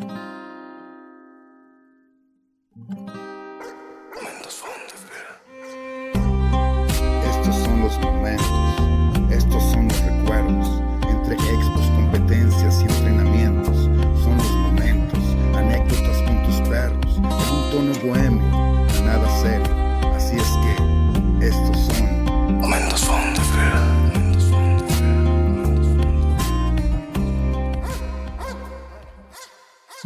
Estos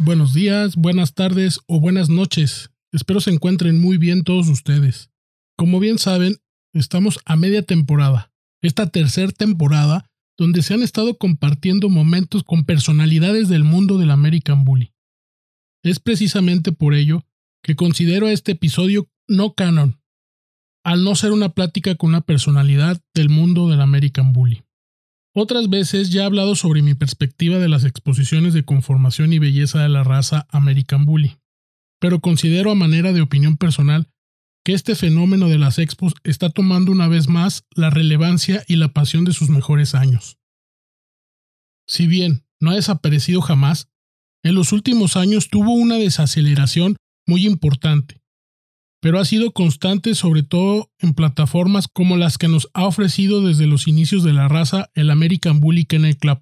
Buenos días, buenas tardes o buenas noches. Espero se encuentren muy bien todos ustedes. Como bien saben, estamos a media temporada, esta tercera temporada donde se han estado compartiendo momentos con personalidades del mundo del American Bully. Es precisamente por ello que considero este episodio no canon, al no ser una plática con una personalidad del mundo del American Bully. Otras veces ya he hablado sobre mi perspectiva de las exposiciones de conformación y belleza de la raza American Bully, pero considero a manera de opinión personal que este fenómeno de las expos está tomando una vez más la relevancia y la pasión de sus mejores años. Si bien no ha desaparecido jamás, en los últimos años tuvo una desaceleración muy importante, pero ha sido constante sobre todo en plataformas como las que nos ha ofrecido desde los inicios de la raza el American Bully Kennel Club,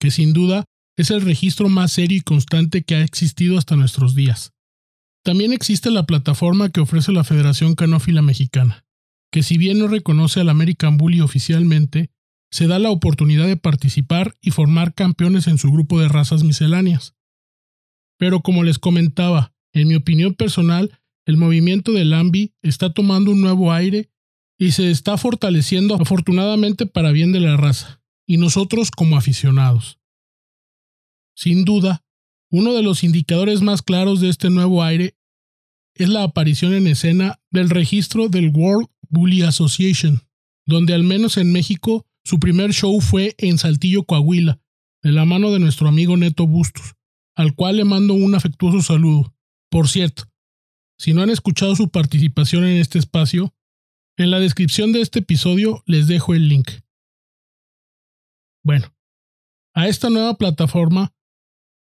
que sin duda es el registro más serio y constante que ha existido hasta nuestros días. También existe la plataforma que ofrece la Federación Canófila Mexicana, que si bien no reconoce al American Bully oficialmente, se da la oportunidad de participar y formar campeones en su grupo de razas misceláneas. Pero como les comentaba, en mi opinión personal, el movimiento del AMBI está tomando un nuevo aire y se está fortaleciendo afortunadamente para bien de la raza, y nosotros como aficionados. Sin duda, uno de los indicadores más claros de este nuevo aire es la aparición en escena del registro del World Bully Association, donde al menos en México su primer show fue en Saltillo, Coahuila, de la mano de nuestro amigo Neto Bustos, al cual le mando un afectuoso saludo. Por cierto, si no han escuchado su participación en este espacio, en la descripción de este episodio les dejo el link. Bueno, a esta nueva plataforma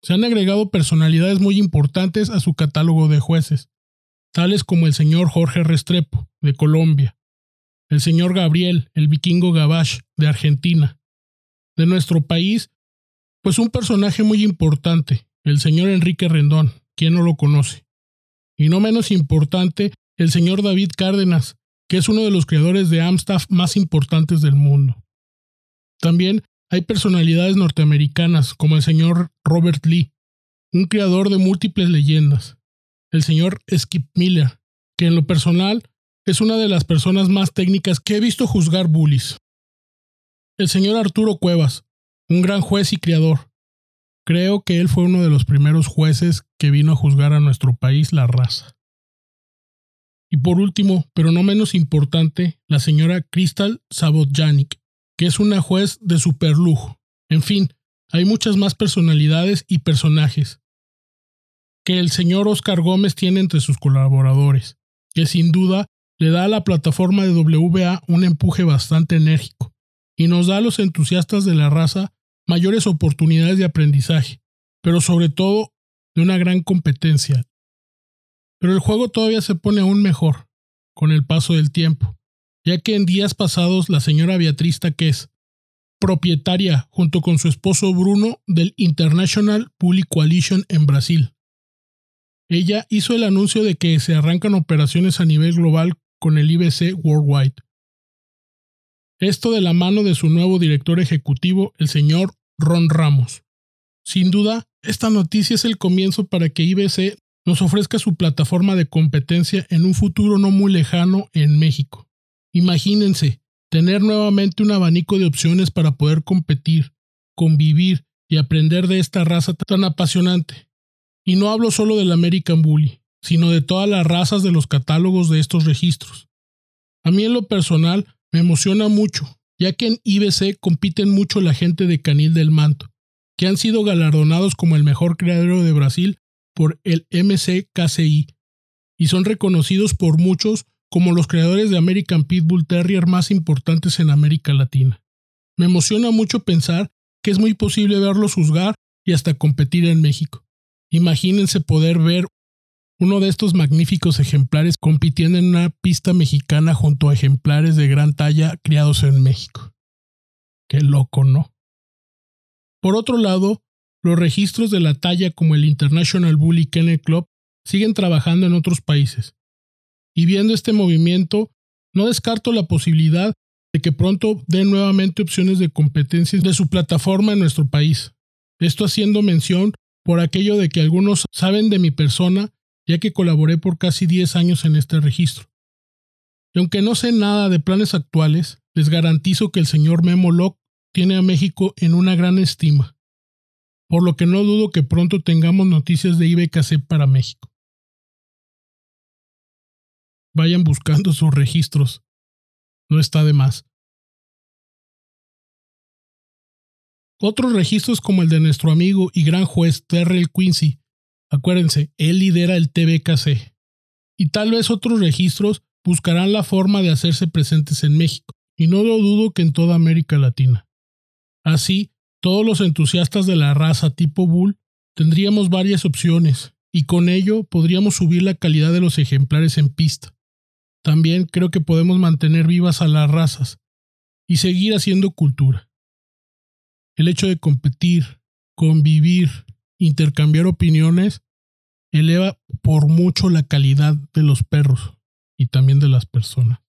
se han agregado personalidades muy importantes a su catálogo de jueces, tales como el señor Jorge Restrepo, de Colombia, el señor Gabriel, el vikingo Gabash, de Argentina. De nuestro país, pues un personaje muy importante, el señor Enrique Rendón, quien no lo conoce y no menos importante, el señor David Cárdenas, que es uno de los creadores de Amstaff más importantes del mundo. También hay personalidades norteamericanas como el señor Robert Lee, un creador de múltiples leyendas, el señor Skip Miller, que en lo personal es una de las personas más técnicas que he visto juzgar bullies. El señor Arturo Cuevas, un gran juez y creador, Creo que él fue uno de los primeros jueces que vino a juzgar a nuestro país la raza. Y por último, pero no menos importante, la señora Crystal Sabotjanik, que es una juez de superlujo. En fin, hay muchas más personalidades y personajes que el señor Oscar Gómez tiene entre sus colaboradores, que sin duda le da a la plataforma de WBA un empuje bastante enérgico y nos da a los entusiastas de la raza mayores oportunidades de aprendizaje, pero sobre todo de una gran competencia. Pero el juego todavía se pone aún mejor con el paso del tiempo, ya que en días pasados la señora Beatriz Taqués, propietaria junto con su esposo Bruno del International Bully Coalition en Brasil, ella hizo el anuncio de que se arrancan operaciones a nivel global con el IBC Worldwide. Esto de la mano de su nuevo director ejecutivo, el señor Ron Ramos. Sin duda, esta noticia es el comienzo para que IBC nos ofrezca su plataforma de competencia en un futuro no muy lejano en México. Imagínense, tener nuevamente un abanico de opciones para poder competir, convivir y aprender de esta raza tan apasionante. Y no hablo solo del American Bully, sino de todas las razas de los catálogos de estos registros. A mí en lo personal me emociona mucho ya que en IBC compiten mucho la gente de Canil del Manto, que han sido galardonados como el mejor criadero de Brasil por el MCKCI y son reconocidos por muchos como los creadores de American Pitbull Terrier más importantes en América Latina. Me emociona mucho pensar que es muy posible verlos juzgar y hasta competir en México. Imagínense poder ver uno de estos magníficos ejemplares compitiendo en una pista mexicana junto a ejemplares de gran talla criados en México. Qué loco, ¿no? Por otro lado, los registros de la talla como el International Bully Kennel Club siguen trabajando en otros países. Y viendo este movimiento, no descarto la posibilidad de que pronto den nuevamente opciones de competencias de su plataforma en nuestro país. Esto haciendo mención por aquello de que algunos saben de mi persona ya que colaboré por casi 10 años en este registro. Y aunque no sé nada de planes actuales, les garantizo que el señor Memo Locke tiene a México en una gran estima, por lo que no dudo que pronto tengamos noticias de IBKC para México. Vayan buscando sus registros, no está de más. Otros registros como el de nuestro amigo y gran juez Terrell Quincy Acuérdense, él lidera el TBKC. Y tal vez otros registros buscarán la forma de hacerse presentes en México, y no lo dudo que en toda América Latina. Así, todos los entusiastas de la raza tipo Bull tendríamos varias opciones, y con ello podríamos subir la calidad de los ejemplares en pista. También creo que podemos mantener vivas a las razas y seguir haciendo cultura. El hecho de competir, convivir, intercambiar opiniones eleva por mucho la calidad de los perros y también de las personas.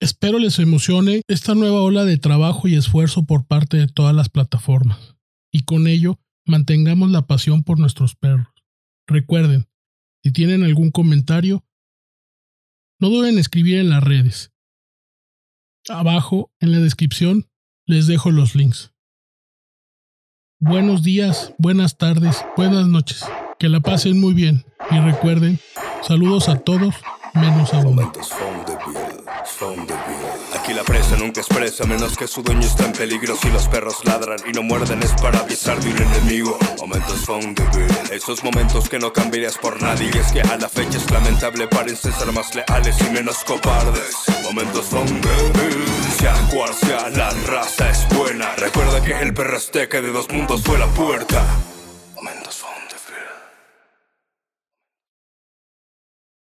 Espero les emocione esta nueva ola de trabajo y esfuerzo por parte de todas las plataformas y con ello mantengamos la pasión por nuestros perros. Recuerden, si tienen algún comentario, no duden en escribir en las redes. Abajo en la descripción les dejo los links. Buenos días, buenas tardes, buenas noches. Que la pasen muy bien. Y recuerden, saludos a todos, menos a uno. Aquí la presa nunca expresa menos que su dueño está en peligro. Si los perros ladran y no muerden es para avisar de un enemigo. Momentos vida, esos momentos que no cambiarías por nadie. Y es que a la fecha es lamentable, parecen ser más leales y menos cobardes. Momentos vida, sea cual sea la raza es buena. Recuerda que el perro azteca de dos mundos fue la puerta.